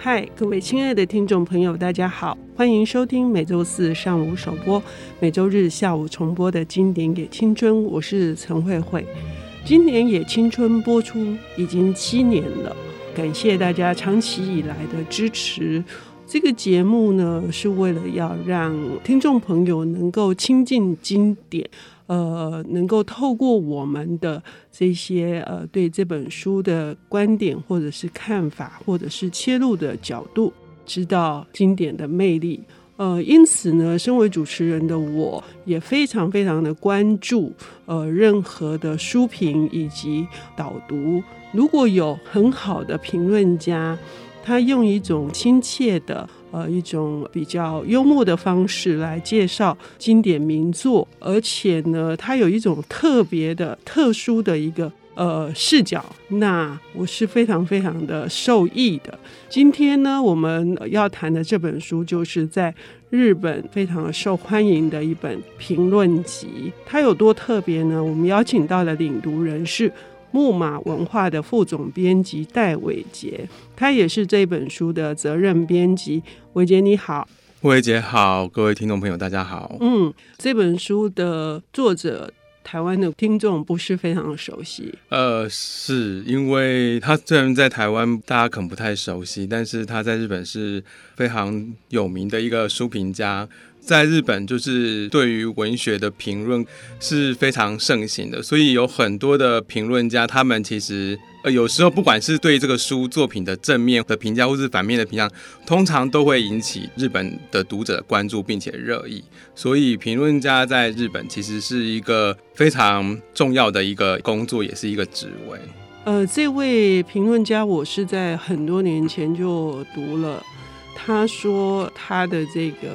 嗨，各位亲爱的听众朋友，大家好，欢迎收听每周四上午首播、每周日下午重播的《经典也青春》，我是陈慧慧。《经典也青春》播出已经七年了，感谢大家长期以来的支持。这个节目呢，是为了要让听众朋友能够亲近经典。呃，能够透过我们的这些呃，对这本书的观点，或者是看法，或者是切入的角度，知道经典的魅力。呃，因此呢，身为主持人的我也非常非常的关注呃，任何的书评以及导读。如果有很好的评论家，他用一种亲切的。呃，一种比较幽默的方式来介绍经典名作，而且呢，它有一种特别的、特殊的一个呃视角，那我是非常非常的受益的。今天呢，我们要谈的这本书，就是在日本非常受欢迎的一本评论集。它有多特别呢？我们邀请到的领读人是。木马文化的副总编辑戴伟杰，他也是这本书的责任编辑。伟杰你好，伟杰好，各位听众朋友大家好。嗯，这本书的作者，台湾的听众不是非常的熟悉。呃，是因为他虽然在台湾大家可能不太熟悉，但是他在日本是非常有名的一个书评家。在日本，就是对于文学的评论是非常盛行的，所以有很多的评论家，他们其实呃有时候不管是对这个书作品的正面的评价，或是反面的评价，通常都会引起日本的读者的关注，并且热议。所以评论家在日本其实是一个非常重要的一个工作，也是一个职位。呃，这位评论家，我是在很多年前就读了，他说他的这个。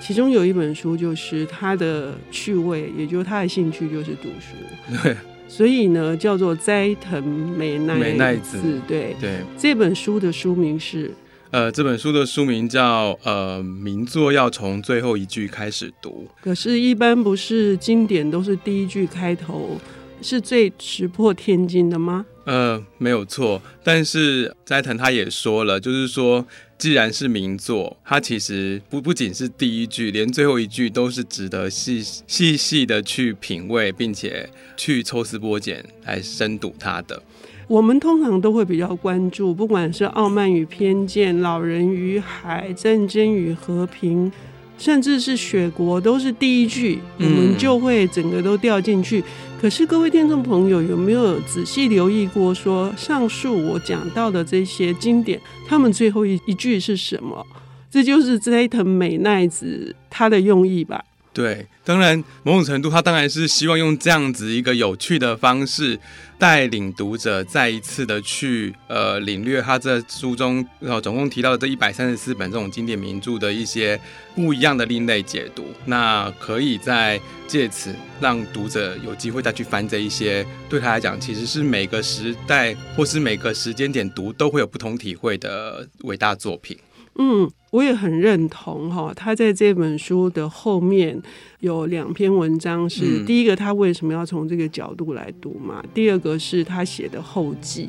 其中有一本书，就是他的趣味，也就是他的兴趣就是读书。对，所以呢，叫做斋藤美奈美奈子。对对，这本书的书名是呃，这本书的书名叫呃，名作要从最后一句开始读。可是，一般不是经典都是第一句开头是最石破天惊的吗？呃，没有错。但是斋藤他也说了，就是说。既然是名作，它其实不不仅是第一句，连最后一句都是值得细细细的去品味，并且去抽丝剥茧来深读它的。我们通常都会比较关注，不管是《傲慢与偏见》《老人与海》《战争与和平》。甚至是雪国都是第一句，我们就会整个都掉进去。可是各位听众朋友有没有仔细留意过？说上述我讲到的这些经典，他们最后一一句是什么？这就是斋藤美奈子她的用意吧？对，当然某种程度他当然是希望用这样子一个有趣的方式。带领读者再一次的去呃领略他这书中呃总共提到的这一百三十四本这种经典名著的一些不一样的另类解读，那可以再借此让读者有机会再去翻这一些对他来讲其实是每个时代或是每个时间点读都会有不同体会的伟大作品。嗯，我也很认同哈。他在这本书的后面有两篇文章是，是、嗯、第一个，他为什么要从这个角度来读嘛？第二个是他写的后记。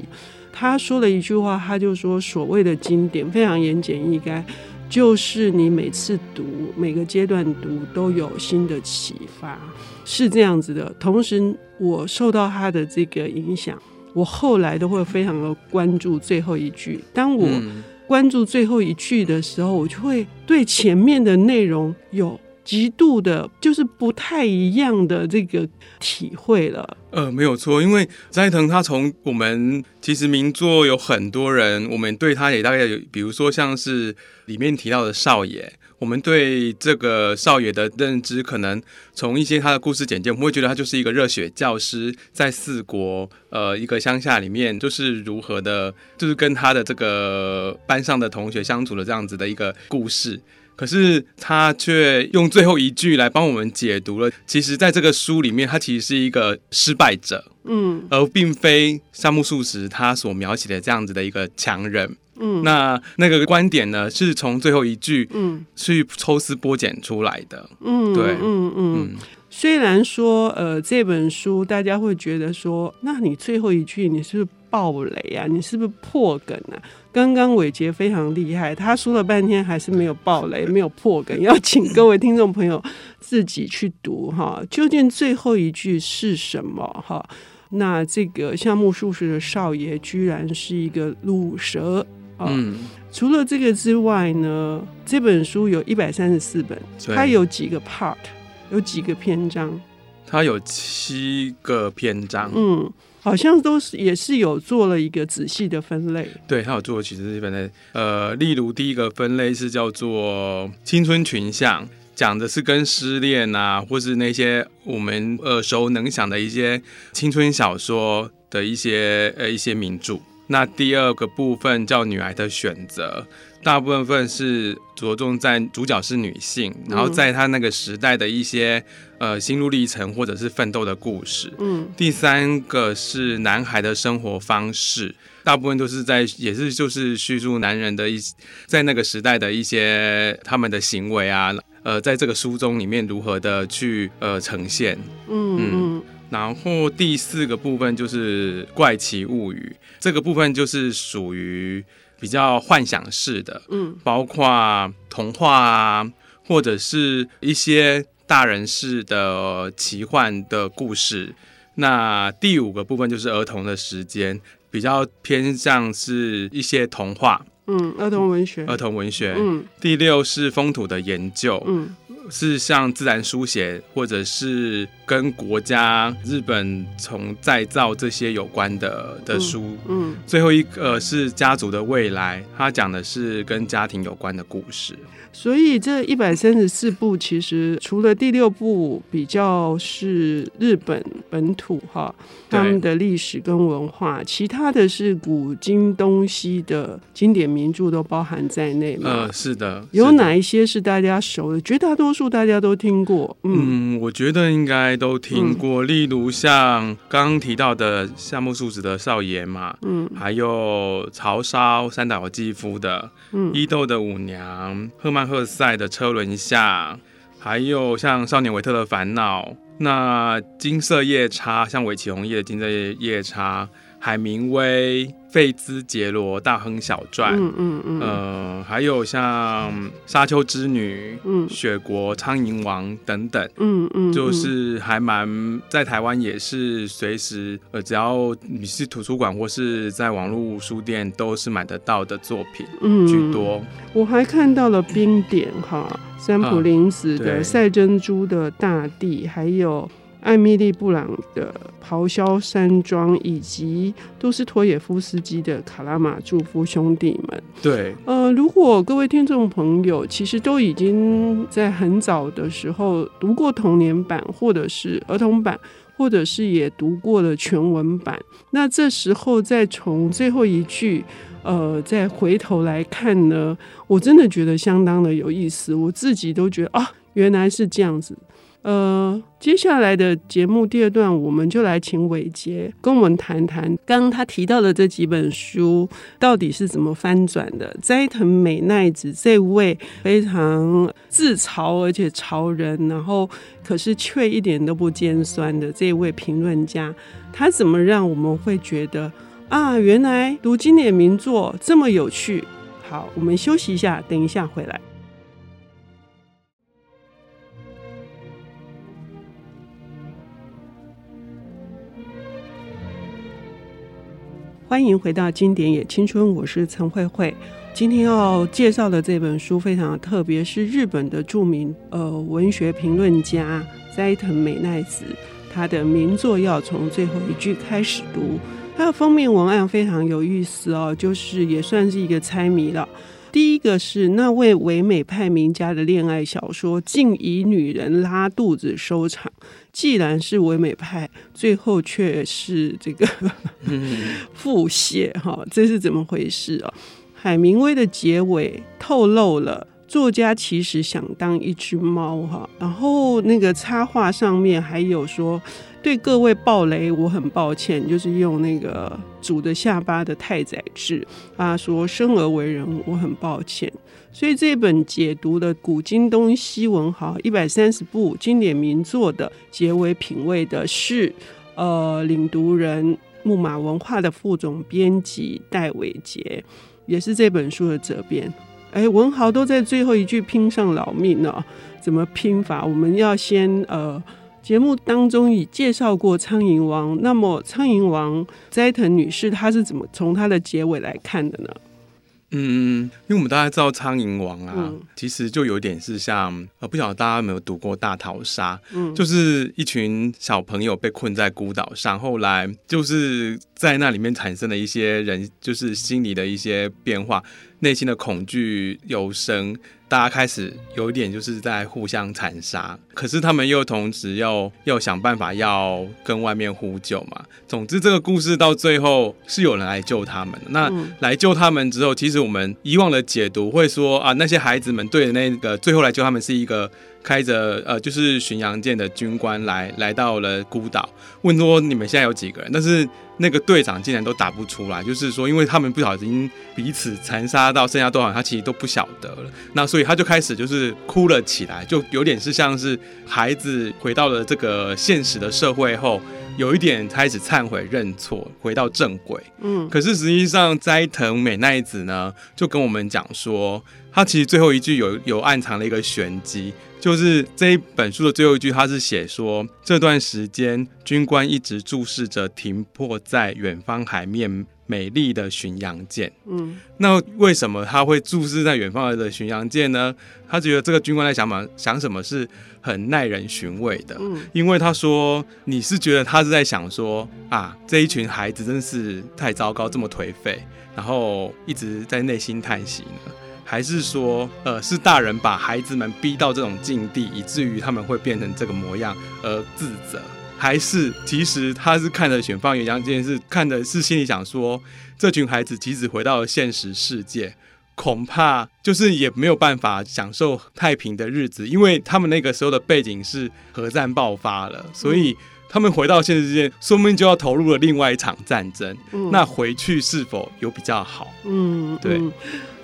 他说了一句话，他就说：“所谓的经典非常言简意赅，就是你每次读每个阶段读都有新的启发，是这样子的。同时，我受到他的这个影响，我后来都会非常的关注最后一句。当我、嗯关注最后一句的时候，我就会对前面的内容有极度的，就是不太一样的这个体会了。呃，没有错，因为斋藤他从我们其实名作有很多人，我们对他也大概有，比如说像是里面提到的少爷。我们对这个少爷的认知，可能从一些他的故事简介，我们会觉得他就是一个热血教师，在四国呃一个乡下里面，就是如何的，就是跟他的这个班上的同学相处的这样子的一个故事。可是他却用最后一句来帮我们解读了，其实在这个书里面，他其实是一个失败者，嗯，而并非夏目漱石他所描写的这样子的一个强人。嗯，那那个观点呢，是从最后一句嗯。去抽丝剥茧出来的。嗯，对，嗯嗯。嗯。虽然说呃这本书大家会觉得说，那你最后一句你是，是爆雷啊？你是不是破梗啊？刚刚伟杰非常厉害，他说了半天还是没有爆雷，没有破梗，要请各位听众朋友自己去读哈，究竟最后一句是什么哈？那这个夏目漱石的少爷居然是一个鲁蛇啊！嗯，除了这个之外呢，这本书有一百三十四本，它有几个 part，有几个篇章？它有七个篇章。嗯。好像都是也是有做了一个仔细的分类，对，他有做其实是分类，呃，例如第一个分类是叫做青春群像，讲的是跟失恋啊，或是那些我们耳熟能详的一些青春小说的一些呃一些名著。那第二个部分叫女孩的选择。大部分是着重在主角是女性，然后在她那个时代的一些呃心路历程或者是奋斗的故事。嗯，第三个是男孩的生活方式，大部分都是在也是就是叙述男人的一在那个时代的一些他们的行为啊，呃，在这个书中里面如何的去呃呈现。嗯嗯，然后第四个部分就是怪奇物语，这个部分就是属于。比较幻想式的，嗯，包括童话啊，或者是一些大人式的奇幻的故事。那第五个部分就是儿童的时间，比较偏向是一些童话，嗯，儿童文学，儿童文学。嗯，第六是风土的研究，嗯。是像自然书写，或者是跟国家日本从再造这些有关的的书。嗯，嗯，最后一个是家族的未来，他讲的是跟家庭有关的故事。所以这一百三十四部，其实除了第六部比较是日本本土哈，他们的历史跟文化，其他的是古今东西的经典名著都包含在内嘛。呃，是的。是的。有哪一些是大家熟的？绝大多数大家都听过。嗯，嗯我觉得应该都听过。嗯、例如像刚刚提到的夏目漱石的少爷嘛，嗯，还有曹烧、三岛由纪夫的，嗯，伊豆的舞娘，赫曼。赫塞的车轮下，还有像少年维特的烦恼，那金色夜叉，像尾崎红叶的金色夜叉，海明威。费兹杰罗大亨小传，嗯嗯嗯，呃，还有像沙丘之女，嗯，雪国苍蝇王等等，嗯嗯，就是还蛮在台湾也是随时呃，只要你是图书馆或是在网络书店都是买得到的作品，嗯，居多。我还看到了冰点哈，三浦林子的《赛珍珠的大地》，还有。艾米丽·布朗的《咆哮山庄》，以及都斯托也夫斯基的《卡拉马祝夫兄弟们》。对，呃，如果各位听众朋友其实都已经在很早的时候读过童年版，或者是儿童版，或者是也读过了全文版，那这时候再从最后一句，呃，再回头来看呢，我真的觉得相当的有意思。我自己都觉得啊，原来是这样子。呃，接下来的节目第二段，我们就来请伟杰跟我们谈谈，刚刚他提到的这几本书到底是怎么翻转的。斋藤美奈子这位非常自嘲而且潮人，然后可是却一点都不尖酸的这位评论家，他怎么让我们会觉得啊，原来读经典名作这么有趣？好，我们休息一下，等一下回来。欢迎回到《经典也青春》，我是陈慧慧。今天要介绍的这本书非常特别，是日本的著名呃文学评论家斋藤美奈子，她的名作要从最后一句开始读。它的封面文案非常有意思哦，就是也算是一个猜谜了。第一个是那位唯美派名家的恋爱小说，竟以女人拉肚子收场。既然是唯美派，最后却是这个 腹泻哈，这是怎么回事啊？海明威的结尾透露了作家其实想当一只猫哈，然后那个插画上面还有说。对各位暴雷，我很抱歉，就是用那个主的下巴的太宰治啊说，生而为人，我很抱歉。所以这本解读的古今东西文豪一百三十部经典名作的结尾品味的是，呃，领读人木马文化的副总编辑戴伟杰，也是这本书的责编。哎，文豪都在最后一句拼上老命了，怎么拼法？我们要先呃，节目当中已介绍过《苍蝇王》，那么《苍蝇王》斋藤女士她是怎么从她的结尾来看的呢？嗯，因为我们大家知道《苍蝇王》啊，嗯、其实就有点是像呃，不晓得大家有没有读过《大逃杀》？嗯，就是一群小朋友被困在孤岛上，后来就是在那里面产生了一些人，就是心理的一些变化。内心的恐惧有生，大家开始有一点就是在互相残杀，可是他们又同时要要想办法要跟外面呼救嘛。总之，这个故事到最后是有人来救他们。那来救他们之后，其实我们以往的解读会说啊，那些孩子们对的那个最后来救他们是一个开着呃就是巡洋舰的军官来来到了孤岛，问说你们现在有几个人？但是那个队长竟然都打不出来，就是说，因为他们不小心彼此残杀到剩下多少，他其实都不晓得了。那所以他就开始就是哭了起来，就有点是像是孩子回到了这个现实的社会后，有一点开始忏悔认错，回到正轨。嗯，可是实际上斋藤美奈子呢，就跟我们讲说，她其实最后一句有有暗藏了一个玄机。就是这一本书的最后一句，她是写说，这段时间军官一直注视着停泊在远方海面美丽的巡洋舰。嗯，那为什么他会注视在远方的巡洋舰呢？他觉得这个军官在想嘛，想什么是很耐人寻味的。嗯，因为他说，你是觉得他是在想说啊，这一群孩子真是太糟糕，这么颓废，然后一直在内心叹息呢？还是说，呃，是大人把孩子们逼到这种境地，以至于他们会变成这个模样而自责？还是其实他是看着选方巡洋舰，是看的是心里想说，这群孩子即使回到了现实世界，恐怕就是也没有办法享受太平的日子，因为他们那个时候的背景是核战爆发了，所以他们回到现实世界，说不定就要投入了另外一场战争。嗯，那回去是否有比较好？嗯，对。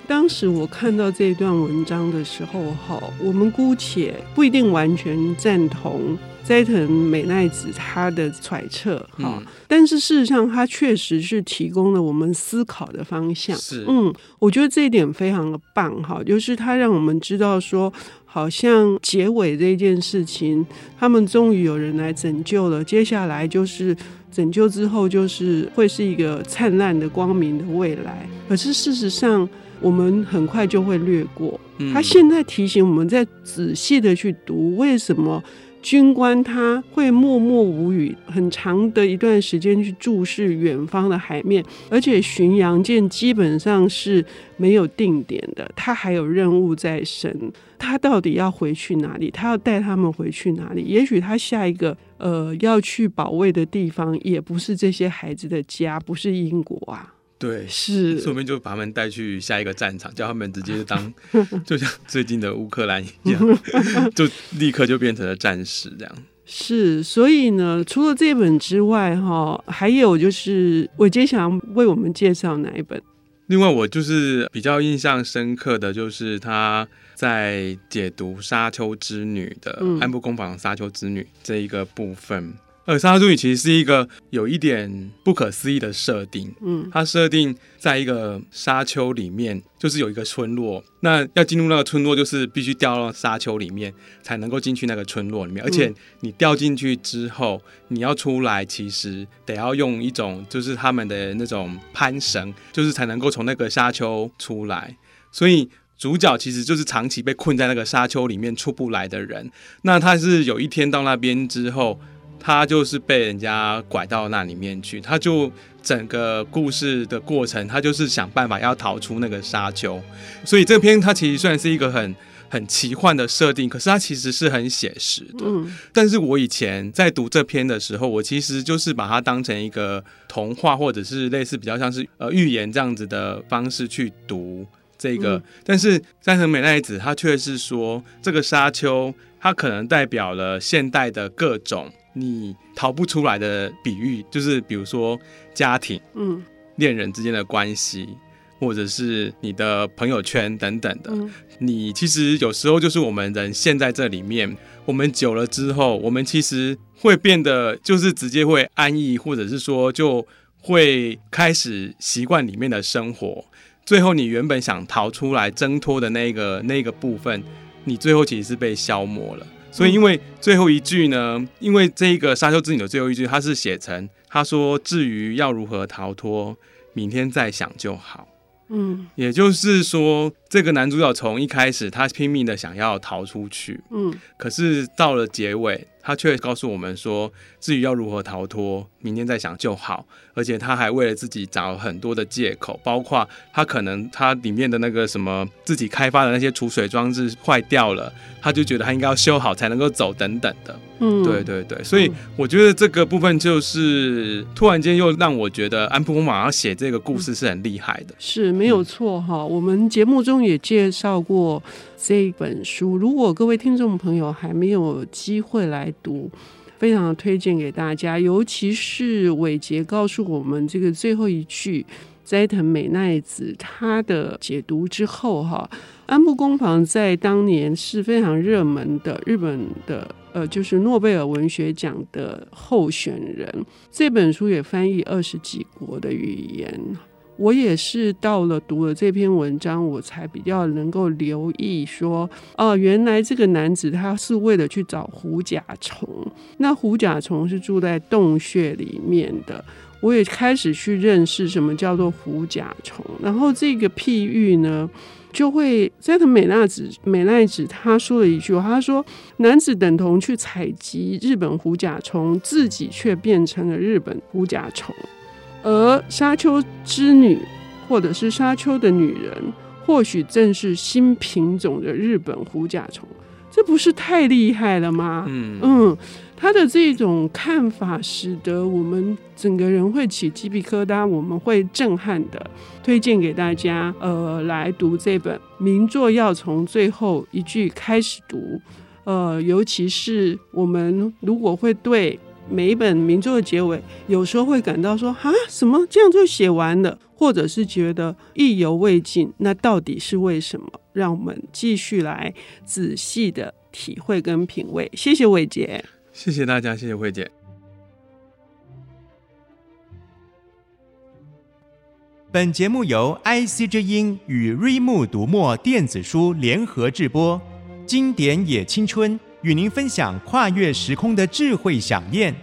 当时我看到这段文章的时候，哈，我们姑且不一定完全赞同斋藤美奈子她的揣测，哈、嗯，但是事实上，她确实是提供了我们思考的方向。是，嗯，我觉得这一点非常的棒，哈，就是他让我们知道说，好像结尾这件事情，他们终于有人来拯救了，接下来就是拯救之后，就是会是一个灿烂的光明的未来。可是事实上，我们很快就会略过。他现在提醒我们，再仔细的去读，为什么军官他会默默无语，很长的一段时间去注视远方的海面，而且巡洋舰基本上是没有定点的，他还有任务在身，他到底要回去哪里？他要带他们回去哪里？也许他下一个呃要去保卫的地方，也不是这些孩子的家，不是英国啊。对，是，说不定就把他们带去下一个战场，叫他们直接当，就像最近的乌克兰一样，就立刻就变成了战士这样。是，所以呢，除了这本之外，哈，还有就是，我今天想为我们介绍哪一本？另外，我就是比较印象深刻的就是他在解读《沙丘之女》的《安部公房沙丘之女》这一个部分。呃，沙丘之女其实是一个有一点不可思议的设定。嗯，它设定在一个沙丘里面，就是有一个村落。那要进入那个村落，就是必须掉到沙丘里面才能够进去那个村落里面。而且你掉进去之后，你要出来，其实得要用一种就是他们的那种攀绳，就是才能够从那个沙丘出来。所以主角其实就是长期被困在那个沙丘里面出不来的人。那他是有一天到那边之后。他就是被人家拐到那里面去，他就整个故事的过程，他就是想办法要逃出那个沙丘。所以这篇它其实虽然是一个很很奇幻的设定，可是它其实是很写实的。嗯。但是我以前在读这篇的时候，我其实就是把它当成一个童话，或者是类似比较像是呃寓言这样子的方式去读这个。嗯。但是山城美奈子她却是说，这个沙丘它可能代表了现代的各种。你逃不出来的比喻，就是比如说家庭、嗯，恋人之间的关系，或者是你的朋友圈等等的。嗯，你其实有时候就是我们人陷在这里面，我们久了之后，我们其实会变得就是直接会安逸，或者是说就会开始习惯里面的生活，最后你原本想逃出来挣脱的那个那个部分，你最后其实是被消磨了。所以因为最后一句呢，因为这一个沙丘之女的最后一句，它是写成他说：“至于要如何逃脱，明天再想就好。”嗯，也就是说，这个男主角从一开始他拼命的想要逃出去，嗯，可是到了结尾，他却告诉我们说，至于要如何逃脱，明天再想就好。而且他还为了自己找很多的借口，包括他可能他里面的那个什么自己开发的那些储水装置坏掉了，他就觉得他应该要修好才能够走等等的。嗯，对对对，所以我觉得这个部分就是突然间又让我觉得安部公房要写这个故事是很厉害的，是没有错哈。嗯，我们节目中也介绍过这本书，如果各位听众朋友还没有机会来读，非常推荐给大家。尤其是伟杰告诉我们这个最后一句斋藤美奈子她的解读之后哈，安部公房在当年是非常热门的日本的。呃，就是诺贝尔文学奖的候选人，这本书也翻译二十几国的语言。我也是到了读了这篇文章，我才比较能够留意说，哦、原来这个男子他是为了去找狐甲虫，那狐甲虫是住在洞穴里面的。我也开始去认识什么叫做狐甲虫，然后这个譬喻呢。就会斋藤美奈子美奈子他说了一句话，他说：“男子等同去采集日本狐甲虫，自己却变成了日本狐甲虫。而沙丘之女，或者是沙丘的女人，或许正是新品种的日本虎甲虫。这不是太厉害了吗？嗯嗯。”他的这种看法，使得我们整个人会起鸡皮疙瘩，我们会震撼的推荐给大家，呃，来读这本名作，要从最后一句开始读，呃，尤其是我们如果会对每一本名著的结尾，有时候会感到说啊，什么这样就写完了，或者是觉得意犹未尽，那到底是为什么？让我们继续来仔细的体会跟品味。谢谢伟杰。谢谢大家，谢谢慧姐。本节目由 IC 之音与瑞木读墨电子书联合制播，经典也青春与您分享跨越时空的智慧想念。